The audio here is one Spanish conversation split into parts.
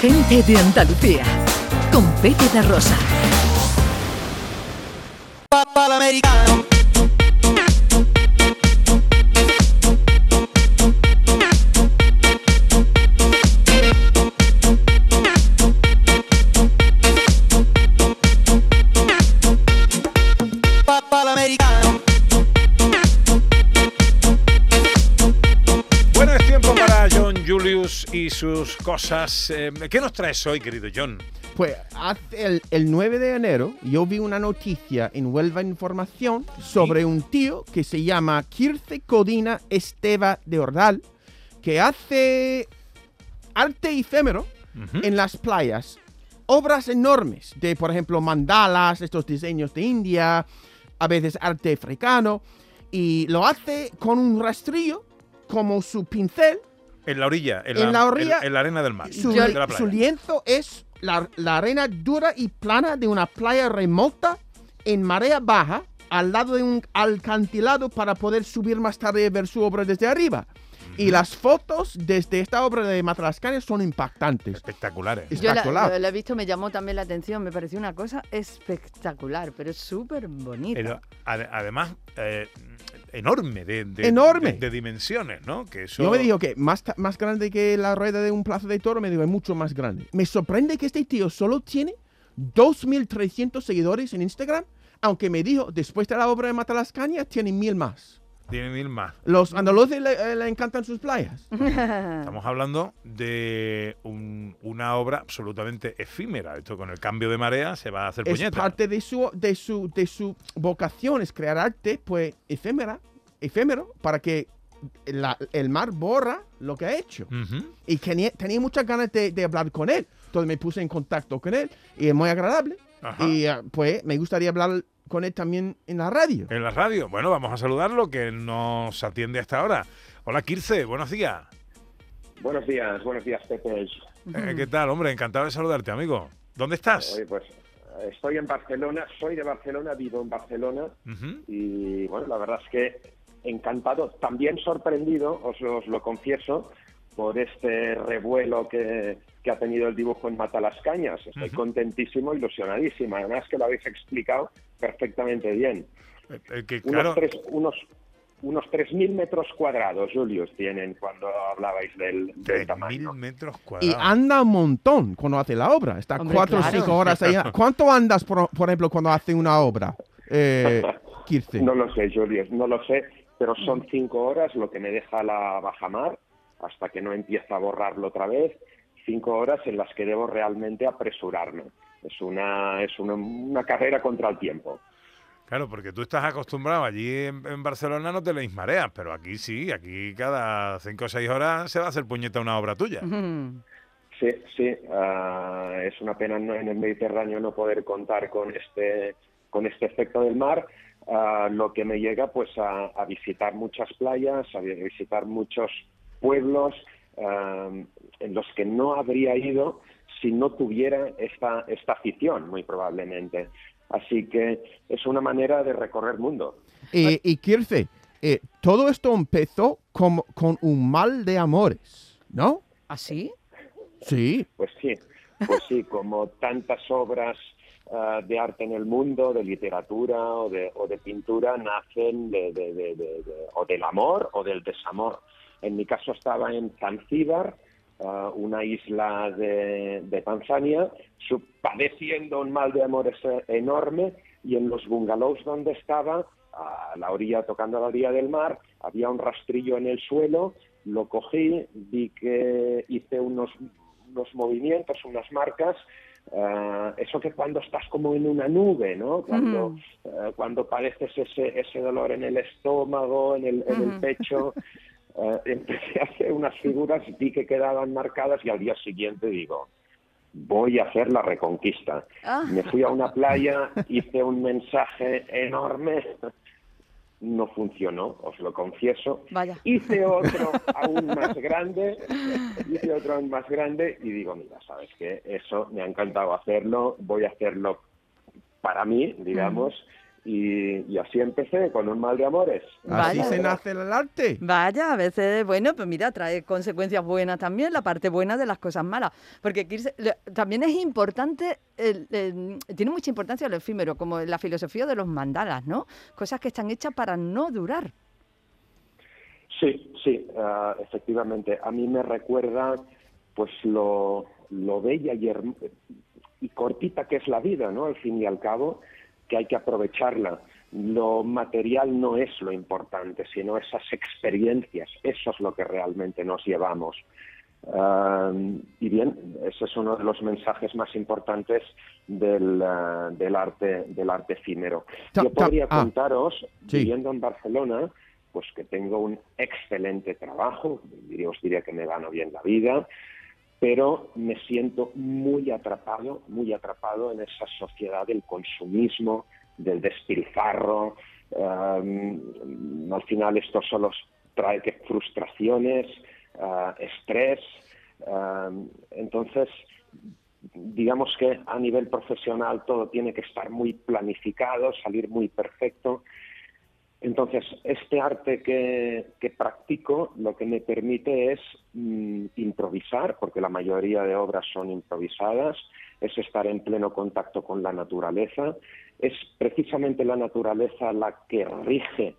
Gente de Andalucía, con Pepe da Rosa. Bueno, Julius y sus cosas. Eh, ¿Qué nos traes hoy, querido John? Pues el, el 9 de enero yo vi una noticia en Huelva Información sobre un tío que se llama Kirce Codina Esteva de Ordal, que hace arte efímero en las playas. Obras enormes de, por ejemplo, mandalas, estos diseños de India, a veces arte africano, y lo hace con un rastrillo como su pincel En la orilla. En, En la orilla, En, en la arena del mar. su, de la playa. su lienzo es la, la arena dura y plana de una playa remota en marea baja al lado de un alcantilado para poder subir más tarde y ver su obra desde arriba. Y las fotos desde esta obra de Matalascaña son impactantes. Espectaculares. Es- Yo la, Espectacular. lo he visto, me llamó también la atención, me pareció una cosa espectacular, pero es súper bonita. Pero, ade- además, eh, enorme, de, de- Enorme. De, de dimensiones, ¿no? Que eso... Yo me digo que más, más grande que la rueda de un plazo de toro, me digo, es mucho más grande. Me sorprende que este tío solo tiene 2.300 seguidores en Instagram, aunque me dijo, después de la obra de Matalascaña, tiene mil más. Tiene mil más. Los andaluces le, eh, le encantan sus playas. Estamos hablando de un- una obra absolutamente efímera. Esto con el cambio de marea se va a hacer Es puñeta. parte de su, de, su, de su vocación, es crear arte, pues, efímera, efímero, para que la- el mar borra lo que ha hecho. Ujú. Y tenía, tenía muchas ganas de, de hablar con él. Entonces me puse en contacto con él y es muy agradable. Ajá. Y ah, pues me gustaría hablar con él también en la radio. En la radio. Bueno, vamos a saludarlo, que nos atiende hasta ahora. Hola, Kirce, buenos días. Buenos días, buenos días, Pepe. Eh, ¿Qué tal, hombre? Encantado de saludarte, amigo. ¿Dónde estás? Oye, pues estoy en Barcelona, soy de Barcelona, vivo en Barcelona y bueno, la verdad es que encantado, también sorprendido, os, os lo confieso, por este revuelo que, que ha tenido el dibujo en Matalascañas. Estoy Ujú. contentísimo, ilusionadísimo. Además que lo habéis explicado perfectamente bien. Eh, eh, que, Unos claro, tres, unos unos 3.000 metros cuadrados, Julius, tienen cuando hablabais del, del 3.000 tamaño. metros Y cuadrados. anda un montón cuando hace la obra. Está Hombre, cuatro o claro. cinco horas allá. ¿Cuánto andas, por, por ejemplo, cuando hace una obra, eh? No lo sé, Julius, no lo sé, pero son cinco horas lo que me deja la bajamar hasta que no empieza a borrarlo otra vez. Cinco horas en las que debo realmente apresurarme. Es una, es una, una carrera contra el tiempo. Claro, porque tú estás acostumbrado allí en, en Barcelona no te leéis mareas, pero aquí sí, aquí cada cinco o seis horas se va a hacer puñeta una obra tuya. Sí, sí, ah, es una pena no- en el Mediterráneo no poder contar con este, con este efecto del mar, ah, lo que me llega pues a, a visitar muchas playas, a visitar muchos pueblos ah, en los que no habría ido si no tuviera esta, esta afición, muy probablemente. Así que es una manera de recorrer mundo. Y, y Kirce, eh, todo esto empezó como, con un mal de amores, ¿no? ¿Así? Sí. Pues sí, pues sí, como tantas obras ah, de arte en el mundo, de literatura o de, o de pintura, nacen de, de- de- de- de- o del amor o del desamor. En mi caso estaba en Zanzíbar, ah, una isla de, de Tanzania, padeciendo un mal de amores eh, enorme y en los bungalows donde estaba, a la orilla, tocando a la orilla del mar, había un rastrillo en el suelo, lo cogí, vi que hice unos, unos movimientos, unas marcas, ah, eso que cuando estás como en una nube, ¿no? Cuando, eh, cuando padeces ese, ese dolor en el estómago, en el, en el pecho, eh, empecé a hacer unas figuras, vi que quedaban marcadas y al día siguiente digo, voy a hacer la reconquista. Ah. Me fui a una playa, hice un mensaje enorme, no funcionó, os lo confieso. Vaya. Hice otro aún más grande, hice otro aún más grande y digo, mira, sabes qué, eso me ha encantado hacerlo, voy a hacerlo para mí, digamos, Y, y así empecé, con un mal de amores. Así Vaya. se nace el arte. Vaya, a veces, bueno, pues mira, trae consecuencias buenas también, la parte buena de las cosas malas. Porque Kirse- le- también es importante, el- el- tiene mucha importancia el efímero, como la filosofía de los mandalas, ¿no? Cosas que están hechas para no durar. Sí, sí, ah, efectivamente. A mí me recuerda pues lo, lo bella y, herm- y cortita que es la vida, ¿no? Al fin y al cabo, que hay que aprovecharla. Lo material no es lo importante, sino esas experiencias. Eso es lo que realmente nos llevamos. Y bien, ese es uno de los mensajes más importantes del, del arte del arte efímero. Ta- Yo podría ah, contaros, sí. viviendo en Barcelona, pues que tengo un excelente trabajo, os diría que me gano bien la vida, pero me siento muy atrapado, muy atrapado en esa sociedad del consumismo, del despilfarro. um, al final esto solo trae que frustraciones, ah, estrés. um, entonces, digamos que a nivel profesional todo tiene que estar muy planificado, salir muy perfecto. Entonces, este arte que, practico lo que me permite es mm, improvisar, porque la mayoría de obras son improvisadas, es estar en pleno contacto con la naturaleza, es precisamente la naturaleza la que rige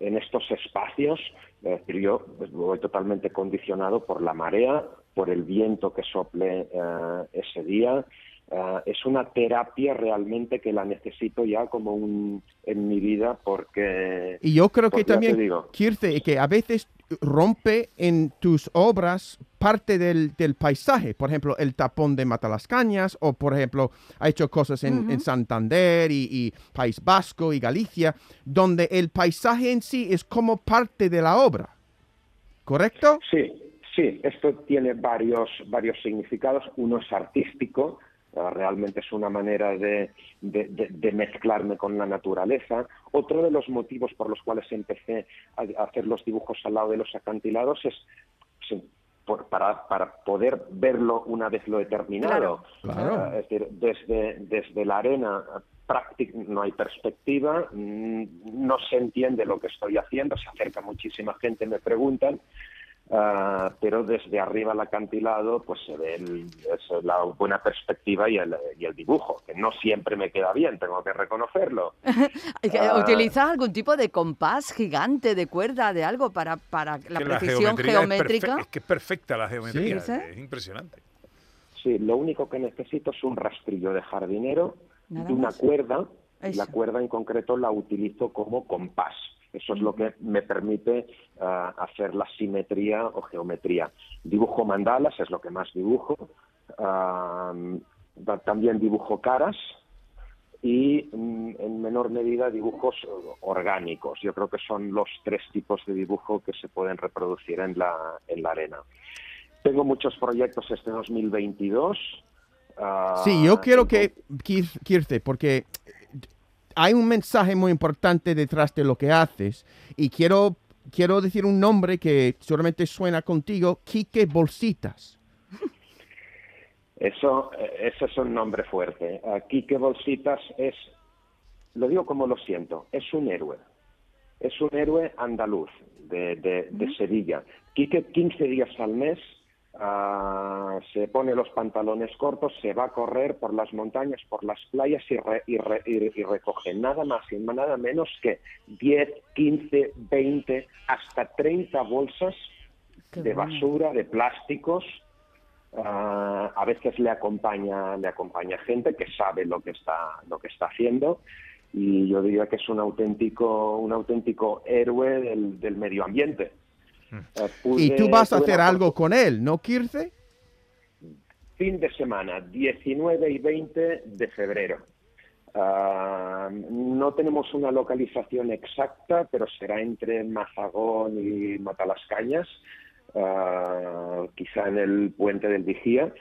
en estos espacios, es decir, yo pues, voy totalmente condicionado por la marea, por el viento que sople eh, ese día, Ah, es una terapia realmente que la necesito ya como un en mi vida porque Y yo creo que Pues también, digo. Kirce, que a veces rompe en tus obras parte del, del paisaje. Por ejemplo, el tapón de Matalascañas, o por ejemplo, ha hecho cosas en, en Santander y, y País Vasco y Galicia, donde el paisaje en sí es como parte de la obra. ¿Correcto? sí sí esto tiene varios varios significados uno es artístico realmente es una manera de, de- de- de mezclarme con la naturaleza otro de los motivos por los cuales empecé a, hacer los dibujos al lado de los acantilados es sí, por- para, para poder verlo una vez lo he terminado. Claro. Ah, es decir, desde, desde la arena práctic- no hay perspectiva, mm, no se entiende lo que estoy haciendo, se acerca muchísima gente, me preguntan, ah, pero desde arriba al acantilado pues se ve el- es la buena perspectiva y el, y el dibujo, que no siempre me queda bien, tengo que reconocerlo. ¿Y que Ah. ¿Utilizas algún tipo de compás gigante, de cuerda, de algo para, para la precisión geométrica? Es, que es perfecta la geometría, Sí. es impresionante. Sí, lo único que necesito es un rastrillo de jardinero Nada y una más. cuerda, y la cuerda en concreto la utilizo como compás. Eso es lo que me permite ah, hacer la simetría o geometría. Dibujo mandalas, es lo que más dibujo. Ah, también dibujo caras y mm, en menor medida dibujos orgánicos. Yo creo que son los tres tipos de dibujo que se pueden reproducir en la, en la arena. Tengo muchos proyectos este 2022. ah, Sí, yo quiero en que, Kir- Kirce, porque hay un mensaje muy importante detrás de lo que haces y quiero, quiero decir un nombre que seguramente suena contigo, Quique Bolsitas. Eso, ese es un nombre fuerte. Aquí que Bolsitas es, lo digo como lo siento, es un héroe. Es un héroe andaluz de, de- de Sevilla. Quique 15 días al mes ah, se pone los pantalones cortos, se va a correr por las montañas, por las playas y, re- y re- y- y recoge nada más y nada menos que 10, 15, 20, hasta 30 bolsas Qué de bueno. basura, de plásticos. Ah, a veces le acompaña, le acompaña gente que sabe lo que está, lo que está haciendo y yo diría que es un auténtico, un auténtico héroe del, del medio ambiente. Eh, Y tú vas a hacer algo con él, ¿no, Kirce? fin de semana, 19 y 20 de febrero. Ah, no tenemos una localización exacta, pero será entre Mazagón y Matalascañas, ah, quizá en el puente del Vigía.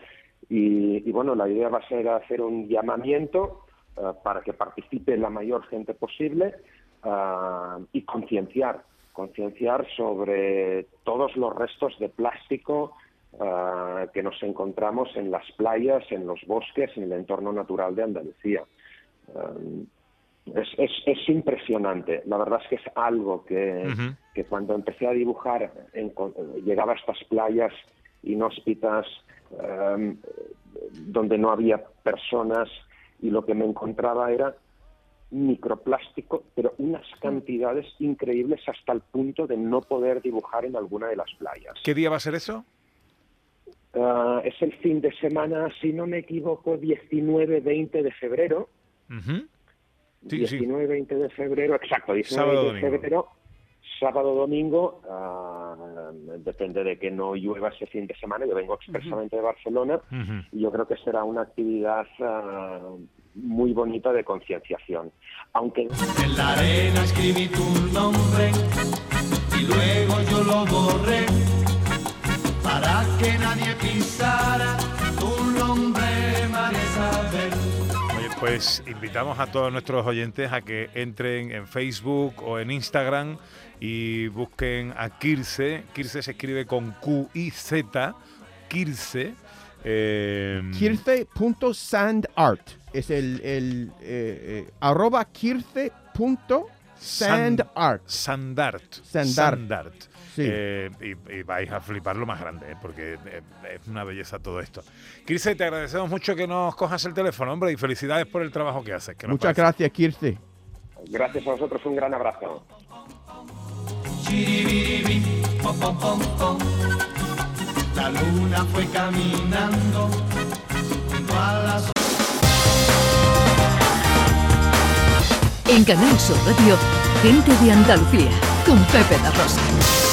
Y, y bueno, la idea va a ser hacer un llamamiento ah, para que participe la mayor gente posible y concienciar, concienciar sobre todos los restos de plástico ah, que nos encontramos en las playas, en los bosques, en el entorno natural de Andalucía. Um, Es, es, es impresionante. La verdad es que es algo que, que cuando empecé a dibujar en- llegaba a estas playas inhóspitas em, donde no había personas y lo que me encontraba era microplástico, pero unas cantidades increíbles hasta el punto de no poder dibujar en alguna de las playas. ¿Qué día va a ser eso? Ah, es el fin de semana, si no me equivoco, 19-20 de febrero. Sí, sí. 19-20 de febrero, exacto, 19 Sábado, de febrero, sábado, domingo, ah, depende de que no llueva ese fin de semana, yo vengo expresamente de Barcelona y yo creo que será una actividad ah, muy bonita de concienciación. Aunque En la arena escribí tu nombre y luego yo lo borré para que nadie pisara tu nombre, María Isabel. Oye, pues invitamos a todos nuestros oyentes a que entren en Facebook o en Instagram y busquen a Kirse. Kirse se escribe con Q y Z. Kirse. Eh, Kirce.sandart. Es el, el eh, eh, arroba kirce.sandart. Sandart. Sandart. Sandart. Sí. Eh, y, y vais a flipar lo más grande, ¿eh? porque eh, es una belleza todo esto. Kirse, te agradecemos mucho que nos cojas el teléfono, hombre, y felicidades por el trabajo que haces. que Muchas gracias, Kirce. gracias a vosotros un gran abrazo. La luna fue caminando junto a las En Canal Sur Radio, gente de Andalucía, con Pepe da Rosa.